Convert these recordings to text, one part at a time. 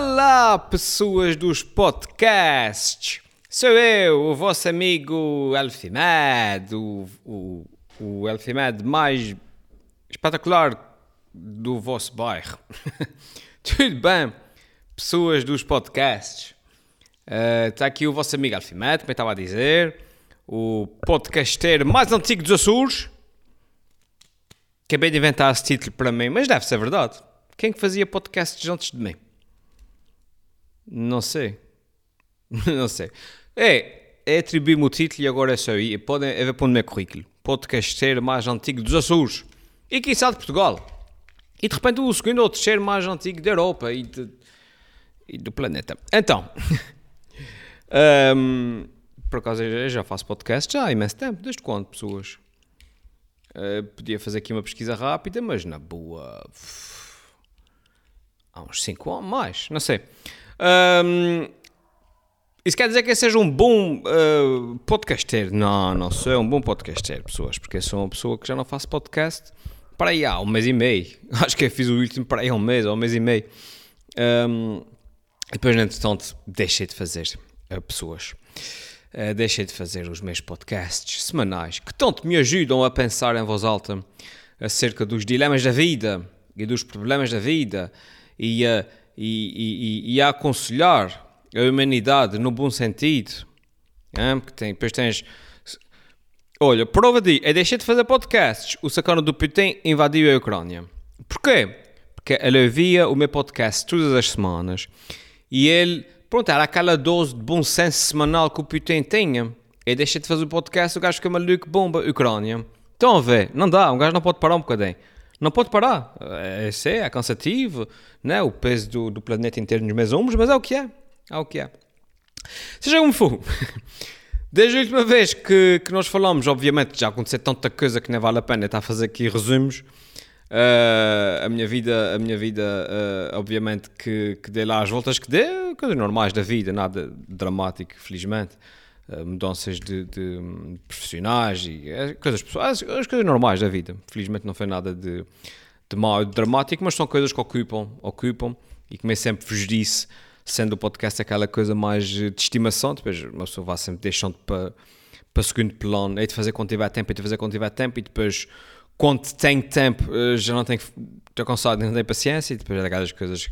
Olá, pessoas dos podcasts! Sou eu, o vosso amigo Elfimed, o, o, o Elfimed mais espetacular do vosso bairro. Tudo bem, pessoas dos podcasts? Está aqui o vosso amigo Elfimed, como eu estava a dizer, o podcaster mais antigo dos Açores. Acabei de inventar esse título para mim, mas deve ser verdade. Quem que fazia podcasts antes de mim? Não sei. Não sei. É, é atribuir-me o título e agora é só aí. Podem é ver pôr no meu currículo. Podcasteiro mais antigo dos Açores. E quiçá de Portugal. E de repente o segundo ou terceiro mais antigo da Europa e, de, e do planeta. Então. um, por acaso eu já faço podcast já há imenso tempo. Desde quando, pessoas? Uh, podia fazer aqui uma pesquisa rápida, mas na boa há uns 5 anos, mais, não sei. Um, isso quer dizer que eu seja um bom uh, podcaster? Não, não sou um bom podcaster, pessoas, porque sou uma pessoa que já não faço podcast para aí há um mês e meio. Acho que eu fiz o último para aí há um mês ou um mês e meio. Um, depois, entretanto, deixei de fazer uh, pessoas. Uh, deixei de fazer os meus podcasts semanais que tanto me ajudam a pensar em voz alta acerca dos dilemas da vida e dos problemas da vida e a, e, e, e a aconselhar a humanidade no bom sentido. É? Porque tem, depois tens. Olha, prova de. É deixar de fazer podcasts. O sacano do Putin invadiu a Ucrânia. Porquê? Porque ele ouvia o meu podcast todas as semanas e ele. Pronto, era aquela dose de bom senso semanal que o Putin tinha. E deixa de fazer o podcast, o gajo fica maluco, bomba, Ucrânia. Estão a ver? Não dá, um gajo não pode parar um bocadinho. Não pode parar. É, é, é cansativo, né? o peso do, do planeta inteiro nos meus ombros, mas é o que é. É o que é. Seja como for. Desde a última vez que, que nós falamos, obviamente já aconteceu tanta coisa que nem vale a pena estar a fazer aqui resumos. Uh, a minha vida, a minha vida uh, obviamente que, que dei lá as voltas que dei, coisas normais da vida, nada dramático, felizmente. Uh, mudanças de, de, profissionais e coisas pessoais, as, as, coisas normais da vida. Felizmente não foi nada de, de mal, de dramático, mas são coisas que ocupam, ocupam e como eu sempre vos disse, sendo o podcast aquela coisa mais de estimação, depois uma pessoa vai sempre deixando para, para segundo plano, é de fazer quando tiver tempo, é de fazer quando tiver tempo, e depois quando tem tempo eh, já não tenho, estou cansado, não tenho paciência, e depois é daquelas coisas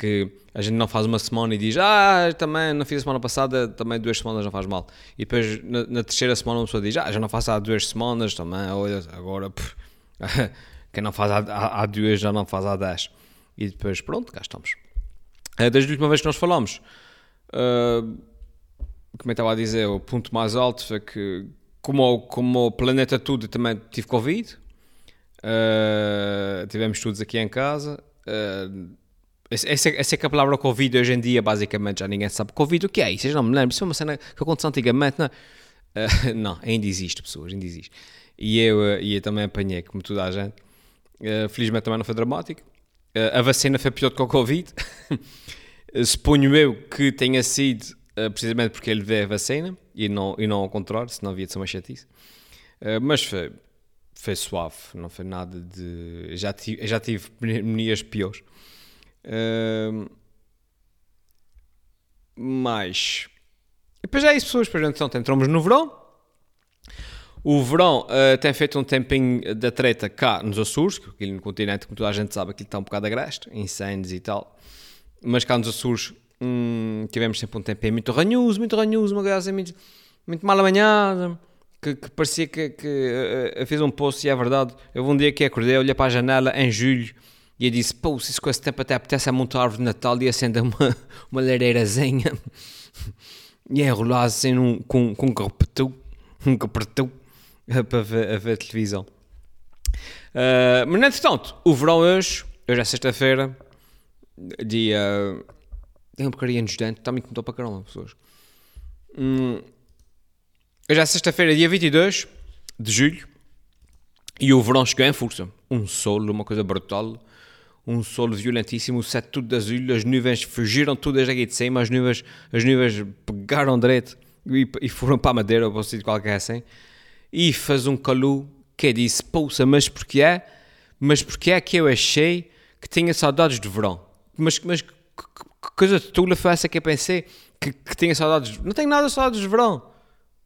que a gente não faz uma semana e diz, ah, também não fiz a semana passada, também duas semanas não faz mal. E depois na, na terceira semana uma pessoa diz, ah, já não faço há duas semanas também, olha, agora, pff, quem não faz há, há, duas já não faz há dez. E depois, pronto, cá estamos. Eh, desde a última vez que nós falamos, uh, como eu estava a dizer, o ponto mais alto foi que, como como o planeta tudo, também tive Covid. Uh, tivemos estudos aqui em casa. Uh, essa, essa é que a palavra Covid hoje em dia, basicamente, já ninguém sabe. Covid, o que é isso? Eu não me lembro. Isso foi uma cena que aconteceu antigamente. Não, uh, não ainda existe, pessoas, ainda existe. E eu, e eu também apanhei, como toda a gente. felizmente também não foi dramático. Uh, a vacina foi pior do que o Covid. Suponho eu que tenha sido uh, precisamente porque ele vê a vacina e não, e não ao contrário, senão havia de ser uma chatice. Uh, mas foi, foi suave, não foi nada de. Já tive, já tive pneumonias piores. Mas. Depois é isso, pessoas. Depois, então, entramos no verão. O verão uh, tem feito um tempinho da treta cá nos Açores, que aqui no continente, como toda a gente sabe, aquilo está um bocado agreste, incêndios e tal. Mas cá nos Açores hum, tivemos sempre um tempinho muito ranhoso, muito ranhoso, uma coisa muito, muito mal amanhada, que, que parecia que, que uh, fez um poço, e é verdade. Eu um dia que acordei, olhei para a janela em julho e eu disse: Pô, se isso com esse tempo até apetece a montar árvore de Natal e acender uma, uma lareirazinha e enrolar assim num, com, com um carpetu, um carpetu para ver, a ver televisão. Uh, mas, entretanto, o verão hoje, hoje é sexta-feira, dia. Tem um porcaria nos dentes, está muito mudou para caramba, pessoas. Hum, hoje é sexta-feira, dia 22 de julho, e o verão chegou em força. Um sol, uma coisa brutal, um sol violentíssimo, o céu tudo azul, as nuvens fugiram todas aqui de cima, as nuvens, as nuvens pegaram direito e, e foram para a madeira ou para um sítio qualquer assim e faz um calor que eu disse, pouça, mas porquê é? Mas porquê é que eu achei que tinha saudades de verão? Mas, mas que coisa de tula foi essa que eu pensei que, que tinha saudades. Não tenho nada de saudades de verão.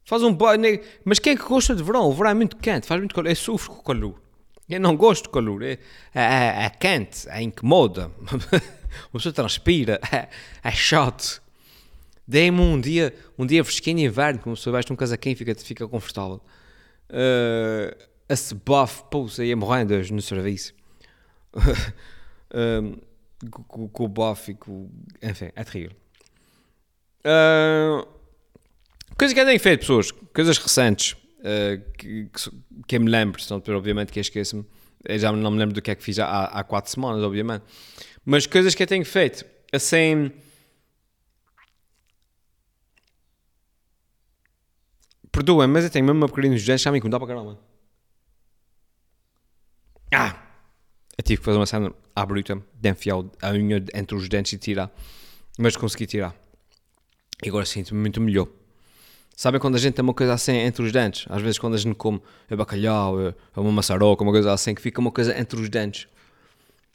Faz um banho. Mas quem é que gosta de verão? O verão é muito quente, faz muito calor. Eu sofro com o calor. Eu não gosto de calor. É, é, é quente, é incomoda. Pessoa transpira, é, é chato. Dei-me um dia, um dia fresquinho inverno, como se veste um casaquinho e fica, fica confortável. Uh, esse buff, pô, saía morrendo hoje no serviço. uh, com, com, o buff e com. Enfim, é terrível. Uh, coisas que tenho feito, pessoas, coisas recentes que, que, que, eu me lembro, senão obviamente, que esqueço-me. Já não me lembro do que é que fiz há, há quatro semanas, obviamente. Mas coisas que eu tenho feito, assim. Perdoa, mas eu tenho mesmo uma pequenina dentes, já me incomodar para caramba. Ah! Eu tive que fazer uma cena à bruta de enfiar a unha entre os dentes e tirar. Mas consegui tirar. E agora sinto-me muito melhor. Sabem quando a gente tem uma coisa assim entre os dentes? Às vezes quando a gente come é bacalhau, é uma maçaroca, uma coisa assim, que fica uma coisa entre os dentes.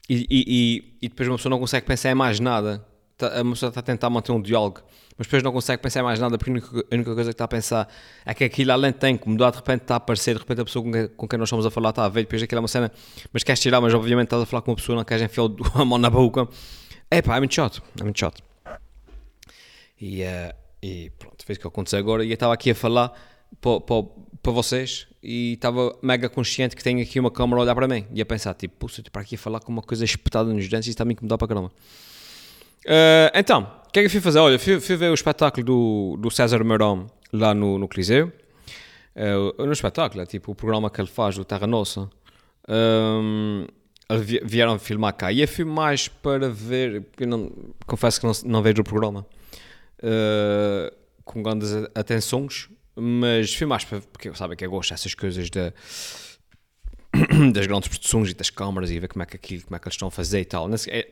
E, e, e, depois uma pessoa não consegue pensar em mais nada. Tá, uma pessoa está a tentar manter um diálogo, mas depois não consegue pensar em mais nada porque a única, a única coisa que está a pensar é que aquilo além tem que mudar, de repente está a aparecer, de repente a pessoa com quem, com quem nós estamos a falar está a ver, depois aquilo é uma cena, mas queres tirar, mas obviamente estás a falar com uma pessoa, não queres enfiar a mão na boca. É pá, é muito chato, é muito chato. E, uh, e pronto, fez o que aconteceu agora. E eu estava aqui a falar para, para, para vocês e estava mega consciente que tenho aqui uma câmera a olhar para mim e a pensar, tipo, puxa, para aqui a falar com uma coisa espetada nos dentes e está-me a incomodar para caramba. Uh, então, o que é que eu fui fazer? Olha, fui, fui ver o espetáculo do, do César Marão lá no, no Coliseu. Uh, no espetáculo, é tipo o programa que ele faz do Terra Nossa. Um, vieram filmar cá e eu fui mais para ver, eu não, confesso que não, não vejo o programa uh, com grandes atenções, mas fui mais para, porque sabem que eu gosto dessas coisas da, das grandes produções e das câmaras e ver como é que aquilo, como é que eles estão a fazer e tal. É,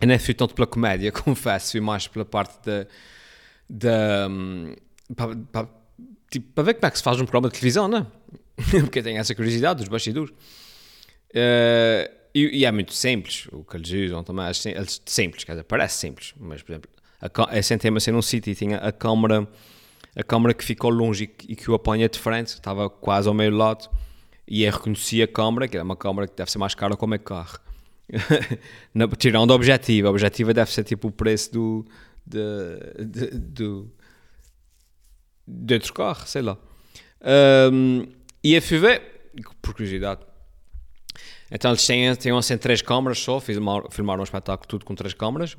eu nem fui tanto pela comédia, confesso, fui mais pela parte da. da um, para, para, tipo, para ver como é que se faz um programa de televisão, não é? Porque tenho essa curiosidade dos bastidores. Uh, e, e, é muito simples o que eles usam também. É simples, quer dizer, parece simples, mas por exemplo, a, sentei-me assim num sítio e tinha a câmara, a câmara que ficou longe e, que o apanha de frente, estava quase ao meio lado, e eu reconheci a câmara, que é uma câmara que deve ser mais cara como é carro. tirando o objetivo, a objetiva deve ser tipo o preço do, de, de, do, de outro carro, sei lá. Um, e a FV, por curiosidade, então eles têm, têm assim três câmaras só, filmaram, filmaram um espetáculo tudo com três câmaras,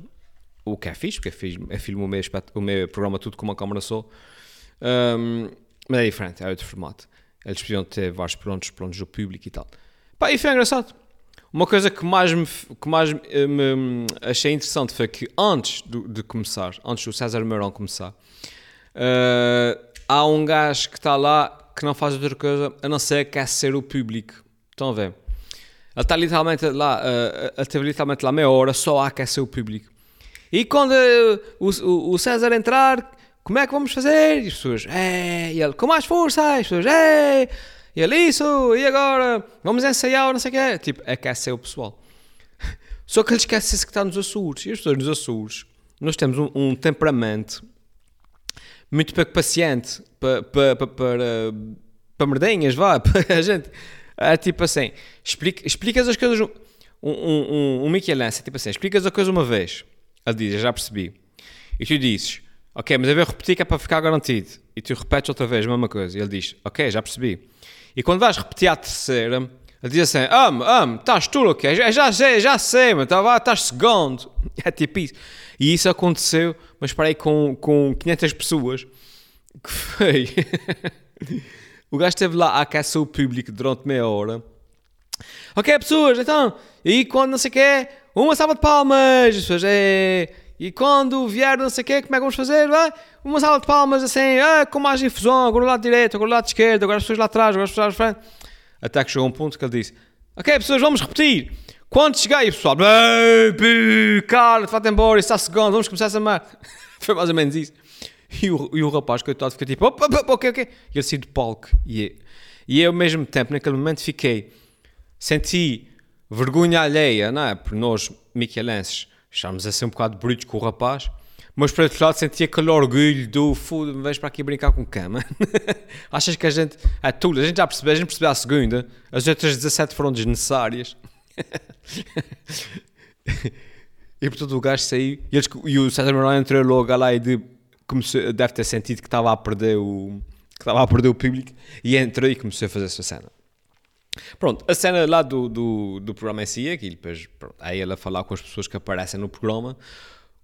o que é fixe, porque é, fixe, é filme o meu, o meu programa tudo com uma câmera só. Um, mas é diferente, é outro formato. Eles podiam ter vários prontos, prontos do público e tal. Pá, e foi engraçado. Uma coisa que mais me, que mais eh, me, me achei interessante foi que antes do, de começar, antes do César Mourão começar, uh, há um gajo que está lá que não faz outra coisa a não ser que é ser o público. Estão a ver? Ele está literalmente lá, uh, ele esteve literalmente lá meia hora só a aquecer o público. E quando uh, o, o, César entrar, como é que vamos fazer? E as pessoas, é, e ele, com mais força, as pessoas, é, e ele, isso, e agora? Vamos ensaiar, não sei o quê. Tipo, aquecer o pessoal. Só que ele esquece que está nos Açores. E as pessoas nos Açores, nós temos um, um temperamento muito pouco paciente para, para, para, para, para vá, para a gente. É tipo assim, explica, explicas as coisas. Um, um, um, um Michelense, tipo assim, explicas a coisa uma vez ele diz, já percebi. E tu dizes, ok, mas eu vou repetir que é para ficar garantido. E tu repetes outra vez a mesma coisa. E ele diz, ok, já percebi. E quando vais repetir a terceira, ele diz assim, amo, amo, estás tu, ok? Já, já sei, já sei, mas tá estás segundo. É tipo isso. E isso aconteceu, mas para aí com, com 500 pessoas. Que o gajo esteve lá a aquecer o público durante meia hora. Ok, pessoas, então, e quando não sei o que é, uma salva de palmas, pessoas, é... E quando vier não sei o quê, como é que vamos fazer? Ah, uma salva de palmas assim, ah, com mais infusão, agora o lado direito, agora o lado esquerdo, agora as pessoas lá atrás, agora as pessoas lá frente. Até que chegou um ponto que ele disse, ok pessoas, vamos repetir. Quando chegar pessoal, cara, vai-te embora, está segundo, vamos começar a samar. Foi mais ou menos isso. E o, e o rapaz, coitado, fica tipo, opa, opa, ok, ok. E ele saiu do palco. E, e eu, ao mesmo tempo, naquele momento, fiquei, senti vergonha alheia, não é? Porque nós, michelenses, Estávamos a ser um bocado brutos com o rapaz, mas por outro lado sentia aquele orgulho do foda vens para aqui brincar com cama. Achas que a gente. É tudo, a gente já percebeu, a gente percebeu a segunda, as outras 17 foram desnecessárias. e portanto o gajo saiu e, eles, e o César Mourão entrou logo lá e de, começou, deve ter sentido que estava a perder o que estava a perder o público e entrou e começou a fazer essa cena. Pronto, a cena lá do, do, do programa em si, aqui depois pronto, aí ele a falar com as pessoas que aparecem no programa,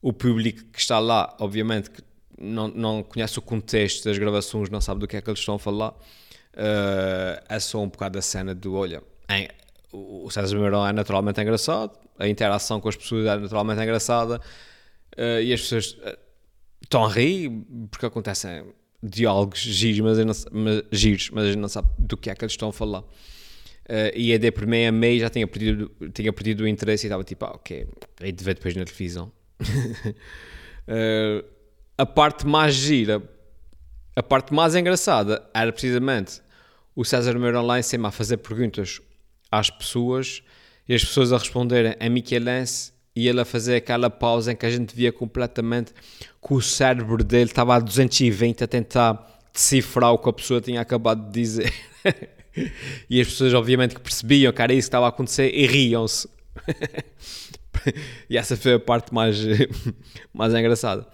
o público que está lá, obviamente, que não, não conhece o contexto das gravações, não sabe do que é que eles estão a falar, uh, é só um bocado a cena do, olha, em, o César Mourão é naturalmente engraçado, a interação com as pessoas é naturalmente engraçada, uh, e as pessoas uh, estão a rir, porque acontecem diálogos mas, mas, giros, mas a gente não sabe do que é que eles estão a falar. Uh, e a de primeira a meio já tinha perdido, tinha perdido o interesse e estava tipo, ah, ok, aí de ver depois na televisão. uh, a parte mais gira, a parte mais engraçada era precisamente o César Meira Online sempre a fazer perguntas às pessoas e as pessoas a responderem a Michelense e ele a fazer aquela pausa em que a gente via completamente que o cérebro dele estava a 220 a tentar decifrar o que a pessoa tinha acabado de dizer. e as pessoas, obviamente, que percebiam que era isso que estava a acontecer e riam-se. e essa foi a parte mais, mais engraçada.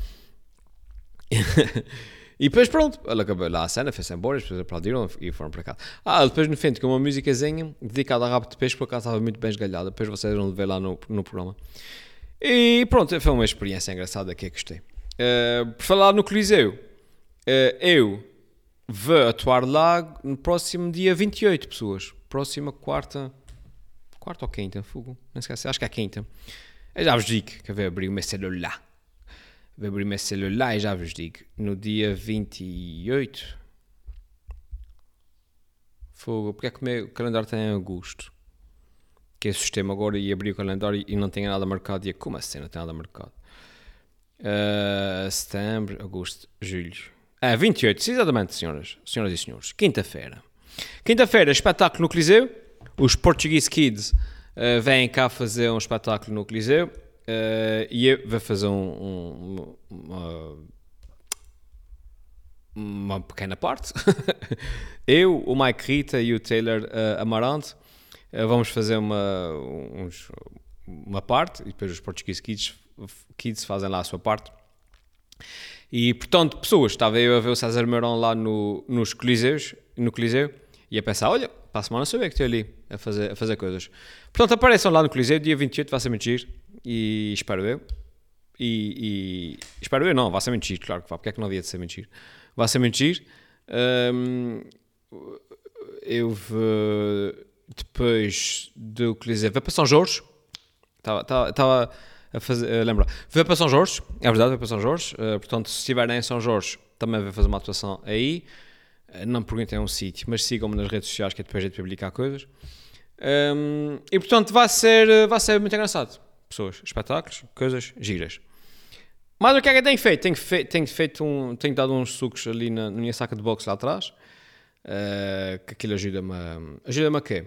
e depois pronto, ela acabou lá a cena, fez-se embora, as pessoas aplaudiram e foram para cá. Ah, depois no fim, com uma musicazinha dedicada a rabo de peixe, por acaso estava muito bem esgalhada, depois vocês vão ver lá no, no programa. E pronto, foi uma experiência engraçada que eu gostei. Uh, por falar no Coliseu, uh, eu vou atuar lá no próximo dia 28, pessoas. Próxima quarta. Quarta ou quinta? Fogo. Não esquece. Acho que é quinta. Eu já vos digo que eu vou abrir o meu celular. Vou abrir o meu celular e já vos digo. No dia 28. Fogo. Porque é que o meu calendário tem em agosto? Que é o sistema agora e abri o calendário e não tinha nada marcado. E como assim não tem nada marcado? Uh, setembro, agosto, julho. Ah, 28, exatamente, senhoras, senhoras e senhores. Quinta-feira. Quinta-feira, espetáculo no Coliseu. Os Portuguese Kids uh, vêm cá fazer um espetáculo no Coliseu. Uh, e eu vou fazer um, um, uma, uma, pequena parte. eu, o Mike Rita e o Taylor uh, Amarante vamos fazer uma, uns, uma parte e depois os Portuguese Kids, Kids fazem lá a sua parte. E, portanto, pessoas, estava eu a ver o César Mourão lá no, nos Coliseus, no Coliseu, e a pensar, olha, para a semana sou eu que estou ali a fazer, a fazer coisas. Portanto, apareçam lá no Coliseu, dia 28, vai ser mentir, e espero eu. E, e, espero eu, não, vai ser mentir, claro que vai, porque é que não havia de ser mentir? Vai ser mentir. Um, eu depois do Coliseu, vou para São Jorge, estava a fazer, lembra, foi para São Jorge, é verdade, foi para São Jorge, uh, portanto, se estiverem em São Jorge, também vai fazer uma atuação aí. Uh, não perguntem um sítio, mas sigam-me nas redes sociais que é depois de publicar coisas. Um, e portanto, vai ser, vai ser muito engraçado. Pessoas, espetáculos, coisas giras. Mas o que é que eu tenho feito? Tenho, fe tenho feito um, tenho dado uns sucos ali na, na minha saca de boxe lá atrás. Uh, que aquilo ajuda-me a, ajuda-me a quê?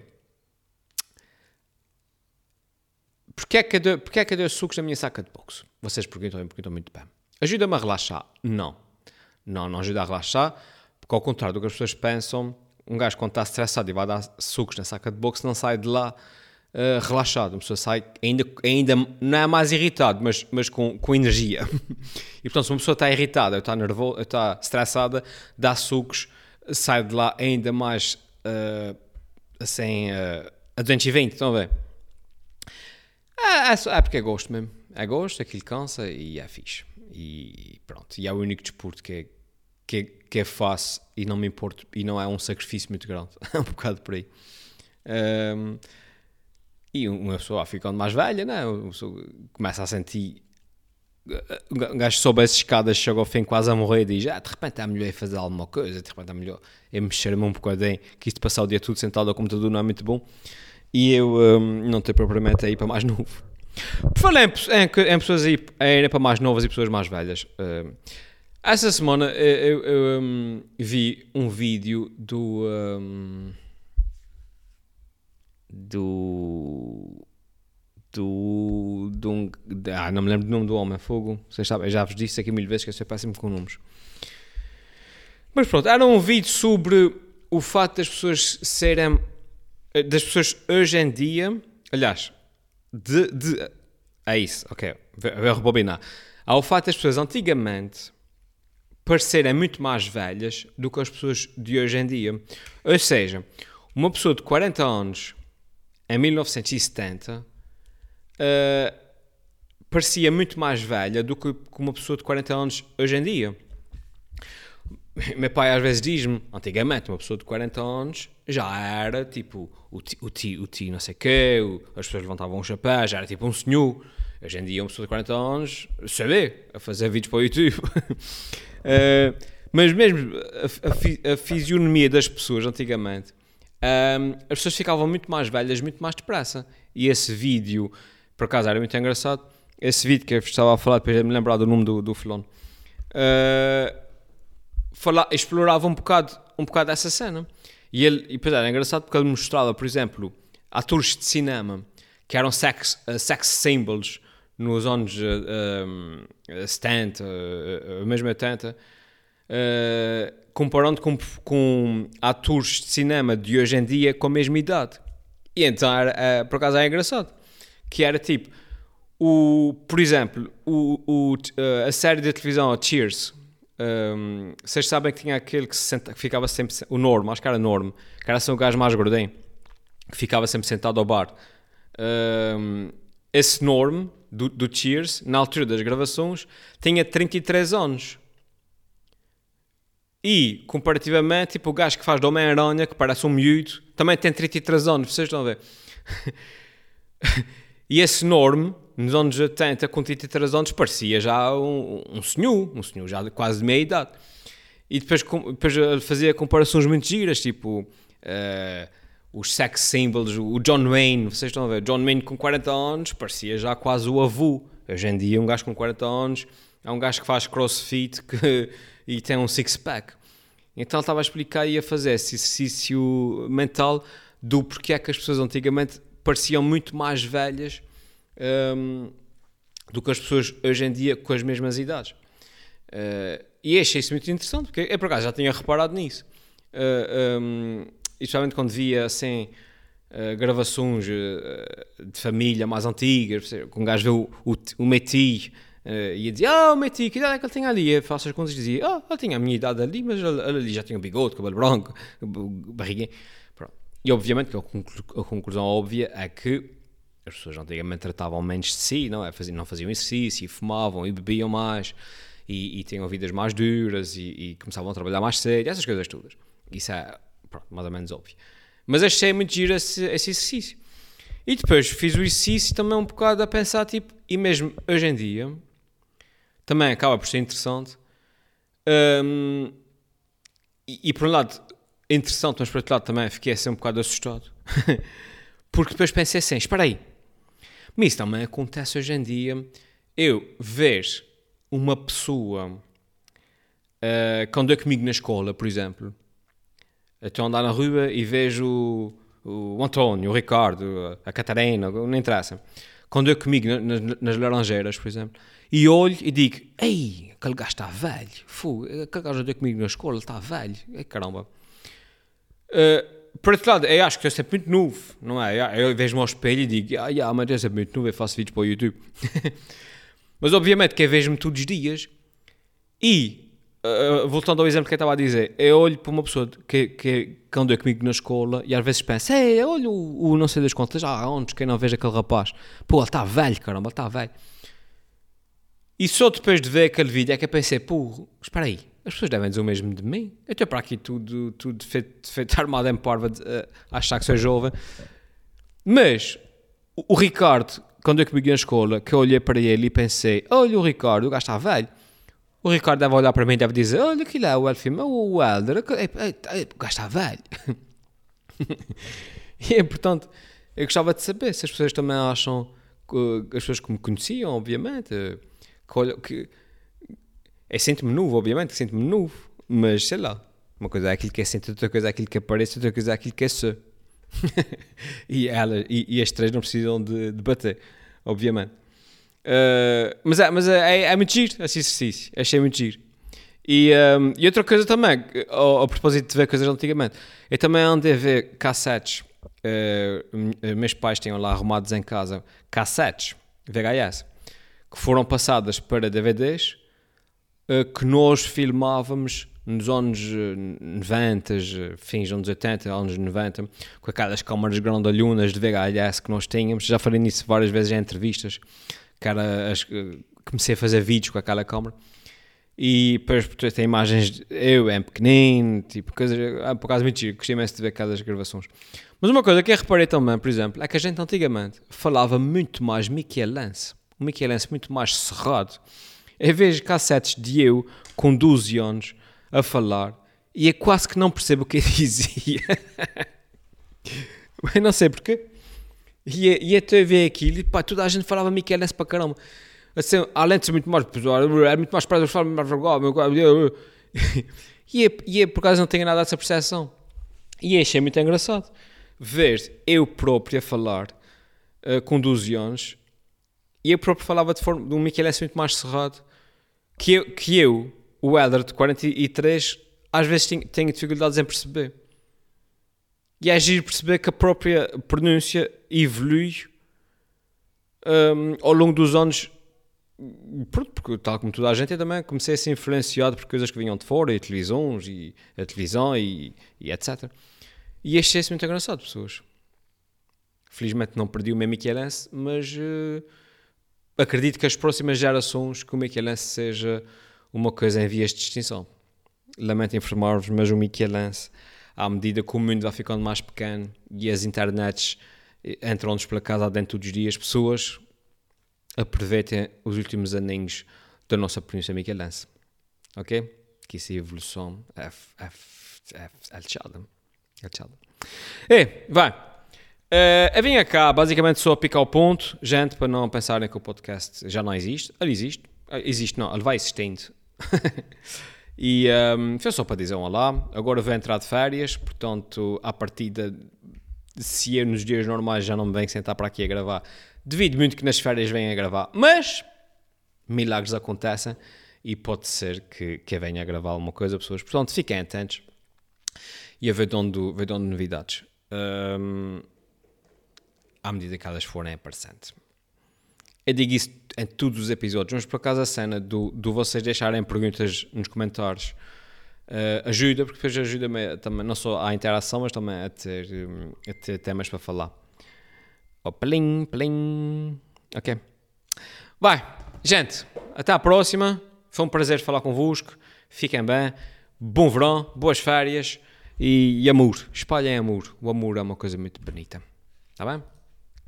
Porquê é que eu porquê é que eu dou sucos na minha saca de boxe? Vocês perguntam perguntam muito bem. Ajuda-me a relaxar? Não. Não, não ajuda a relaxar, porque ao contrário do que as pessoas pensam, um gajo quando está estressado e vai dar sucos na saca de boxe não sai de lá uh, relaxado. Uma pessoa sai ainda, ainda não é mais irritado, mas, mas com, com energia. e portanto, se uma pessoa está irritada, está nervosa, está estressada, dá sucos, sai de lá ainda mais uh, assim, uh, a 220, estão a ver? É, é, é porque é gosto mesmo. É gosto, aquilo cansa e é fixe. E pronto. E é o único desporto que é, que é, que é fácil e não me importo. E não é um sacrifício muito grande. É um bocado por aí. Um, e uma pessoa ficando mais velha, né? começa a sentir. Um gajo sobe as escadas, chega ao fim quase a morrer e diz: ah, de repente é melhor fazer alguma coisa, de repente é melhor é mexer-me um bocadinho, que isto passar o dia todo sentado ao computador não é muito bom e eu um, não tenho propriamente a ir para mais novo. Por falar em, em, em pessoas a, ir, para mais novas e pessoas mais velhas, uh, essa semana eu, eu, eu um, vi um vídeo do. Um, do. do. de um. de- ah, não me lembro do nome do homem, fogo. Vocês sabem, eu já vos disse aqui mil vezes que eu sou péssimo com nomes. Mas pronto, era um vídeo sobre o facto das pessoas serem. Eh, das pessoas hoje em dia. Aliás, de. de é isso, ok. Vou rebobinar. Há o facto das pessoas antigamente parecerem muito mais velhas do que as pessoas de hoje em dia. Ou seja, uma pessoa de 40 anos em 1970 eh, parecia muito mais velha do que uma pessoa de 40 anos hoje em dia. Meu pai às vezes diz-me, antigamente uma pessoa de 40 anos já era tipo o ti, o ti, o não sei quê, o- as pessoas levantavam um chapéu, já era tipo um senhor. Hoje em dia uma pessoa de 40 anos vê a fazer vídeos para o YouTube. Eh, mas mesmo a, a a fisionomia das pessoas antigamente, ahm, as pessoas ficavam muito mais velhas, muito mais depressa. E esse vídeo, por acaso era muito engraçado, esse vídeo que eu estava a falar, depois de me lembrar do nome do, do filão, eh, fala- explorava um bocado, um bocado essa cena. E, ele, e depois era engraçado porque ele mostrava, por exemplo, atores de cinema que eram sex, eh, sex symbols nos anos eh, um, 70, eh, mesmo 80, eh, comparando com, com atores de cinema de hoje em dia com a mesma idade. E então, era, eh, por acaso, é engraçado. Que era tipo, o, por exemplo, o, o, a série de televisão Cheers. Um, vocês sabem que tinha aquele que, se senta, que ficava sempre, o Norm, acho que era Norm, que era assim o gajo mais gordinho, que ficava sempre sentado ao bar. Um, esse Norm, do, do Cheers, na altura das gravações, tinha 33 anos. E, comparativamente, tipo, o gajo que faz do Homem-Aranha, que parece um miúdo, também tem 33 anos, vocês estão a ver? e esse Norm, nos anos 80, com 33 anos, parecia já um, um senhor, um senhor já de quase meia idade. E depois, com- depois ele fazia comparações muito giras, tipo eh, os sex symbols, o John Wayne, vocês estão a ver, John Wayne com 40 anos parecia já quase o avô. Hoje em dia, um gajo com 40 anos é um gajo que faz crossfit que, e tem um six-pack. Então estava a explicar e a fazer esse exercício mental do porquê é que as pessoas antigamente pareciam muito mais velhas hum, do que as pessoas hoje em dia com as mesmas idades. Eh, e achei isso muito interessante, porque eu por acaso já tinha reparado nisso. Uh, um, especialmente quando via assim eh, gravações de família mais antigas, com um gajo vê o, o, o Meti eh, e ia dizer: Ah, o Meti, que idade é que ele tem ali? Eu faço as contas e dizia: Ah, ele tinha a minha idade ali, mas ele, ele ali já tinha bigode, cabelo branco, barriguinha. E obviamente que a, conclu- a conclusão óbvia é que as pessoas antigamente tratavam menos de si, não, é? Faziam, não faziam exercício, e fumavam e bebiam mais e, e tinham vidas mais duras e, e começavam a trabalhar mais cedo, essas coisas todas. Isso é pronto, mais ou menos óbvio. Mas achei muito giro esse, esse exercício. E depois fiz o exercício também um bocado a pensar, tipo, e mesmo hoje em dia, também acaba por ser interessante. hum, e, e por um lado, interessante, mas por outro lado também fiquei assim um bocado assustado. Porque depois pensei assim, espera aí, mas isso também acontece hoje em dia. Eu ver uma pessoa uh, que anda comigo na escola, por exemplo, estou a andar na rua e vejo o, o António, o Ricardo, a Catarina, não interessa. Quando eu comigo na- nas, nas Laranjeiras, por exemplo, e olho e digo: Ei, aquele gajo está velho, Fu, aquele gajo andou comigo na escola, está velho, Ei, caramba. Uh, por outro lado, eu acho que eu sempre muito novo, não é? Eu vejo-me ao espelho e digo: Ah, yeah, mas eu sou muito novo, eu faço vídeos para o YouTube. mas obviamente que eu vejo-me todos os dias e Uh, voltando ao exemplo que eu estava a dizer, eu olho para uma pessoa que, que, que andou comigo na escola e às vezes penso, ei, olha o, o não sei das contas, ah, onde quem não veja aquele rapaz, pô, ele está velho, caramba, ele está velho. E só depois de ver aquele vídeo é que eu pensei, pô, espera aí, as pessoas devem dizer o mesmo de mim. Eu estou para aqui tudo, tudo feito, feito armado em parva, de, uh, achar que sou jovem. Mas o, o Ricardo, quando eu comigo na escola, que eu olhei para ele e pensei, olha o Ricardo, o gajo está velho. O Ricardo deve olhar para mim e deve dizer: Olha, aquilo é o Elfim, o Helder, o gajo está velho. e é portanto, eu gostava de saber se as pessoas também acham, que, as pessoas que me conheciam, obviamente, que, que eu sinto-me novo, obviamente, sinto-me novo, mas sei lá, uma coisa é aquilo que é sinto, outra coisa é aquilo que aparece, outra coisa é aquilo que é sou. e, ela, e, e as três não precisam de debater, obviamente. Uh, mas é, mas é, é, é muito giro esse exercício. Achei muito giro. E, um, e outra coisa também, ao, propósito de ver coisas antigamente, eu também andei a ver cassetes. Uh, meus pais tinham lá arrumados em casa cassetes VHS que foram passadas para DVDs que nós filmávamos nos anos 90, fins dos anos 80, anos 90, com aquelas câmaras grandalhunas de VHS que nós tínhamos. Já falei nisso várias vezes em entrevistas. Cara, as, comecei a fazer vídeos com aquela câmera. E depois tem imagens de eu em pequenino, tipo, coisas, é por causa mentira, gostei imenso de ver aquelas gravações. Mas uma coisa que eu reparei também, por exemplo, é que a gente antigamente falava muito mais Michelense, um Michelense muito mais cerrado. Vez de cassetes de eu com 12 anos a falar e eu quase que não percebo o que eu dizia. eu não sei porquê. E, e até ver aquilo e pá, toda a gente falava Michelense para caramba assim, além de ser muito mais pessoal, é muito mais prático, falar mais vergonha, e, é, e é por causa não tenho nada dessa percepção. E achei muito engraçado ver eu próprio a falar uh, com 12 anos e eu próprio falava de, forma, de um Michelense muito mais cerrado que eu, que eu o Éder de 43, às vezes tenho, tenho dificuldades em perceber. E é agir perceber que a própria pronúncia evolui um, ao longo dos anos porque tal como toda a gente, eu também comecei a ser influenciado por coisas que vinham de fora, e televisões, e a televisão, e, e etc. E achei-se muito engraçado, pessoas. Felizmente não perdi o meu Michelense, mas uh, acredito que as próximas gerações que o Michelense seja uma coisa em vias de extinção. Lamento informar-vos, mas o Michelense, à medida que o mundo vai ficando mais pequeno e as internets eh, entram-nos pela casa dentro dos dias, pessoas aproveitem os últimos aninhos da nossa pronúncia michelense. Ok? Que isso é evolução F, F, F, alchada. Alchada. E, vai. Uh, eu vim cá basicamente só a picar o ponto, gente, para não pensarem que o podcast já não existe. Ele existe. Eh, existe, não, ele vai existindo. e um, ehm, foi só para dizer um olá. Agora vou entrar de férias, portanto, à partida, se eu nos dias normais já não me venho sentar para aqui a gravar, Devido muito que nas férias venha a gravar, mas milagres acontecem e pode ser que, que venha a gravar alguma coisa, pessoas. Portanto, fiquem atentos e a ver de onde, ver de onde novidades. Um, à medida que elas forem aparecendo. Eu digo isso em todos os episódios, mas por acaso a cena do, do vocês deixarem perguntas nos comentários uh, ajuda, porque depois ajuda-me também, não só à interação, mas também a ter, a ter temas para falar. Oh, plim, plim. Ok. Vai, gente, até à próxima. Foi um prazer falar convosco. Fiquem bem. Bom verão, boas férias e, e amor. Espalhem amor. O amor é uma coisa muito bonita. Tá bem?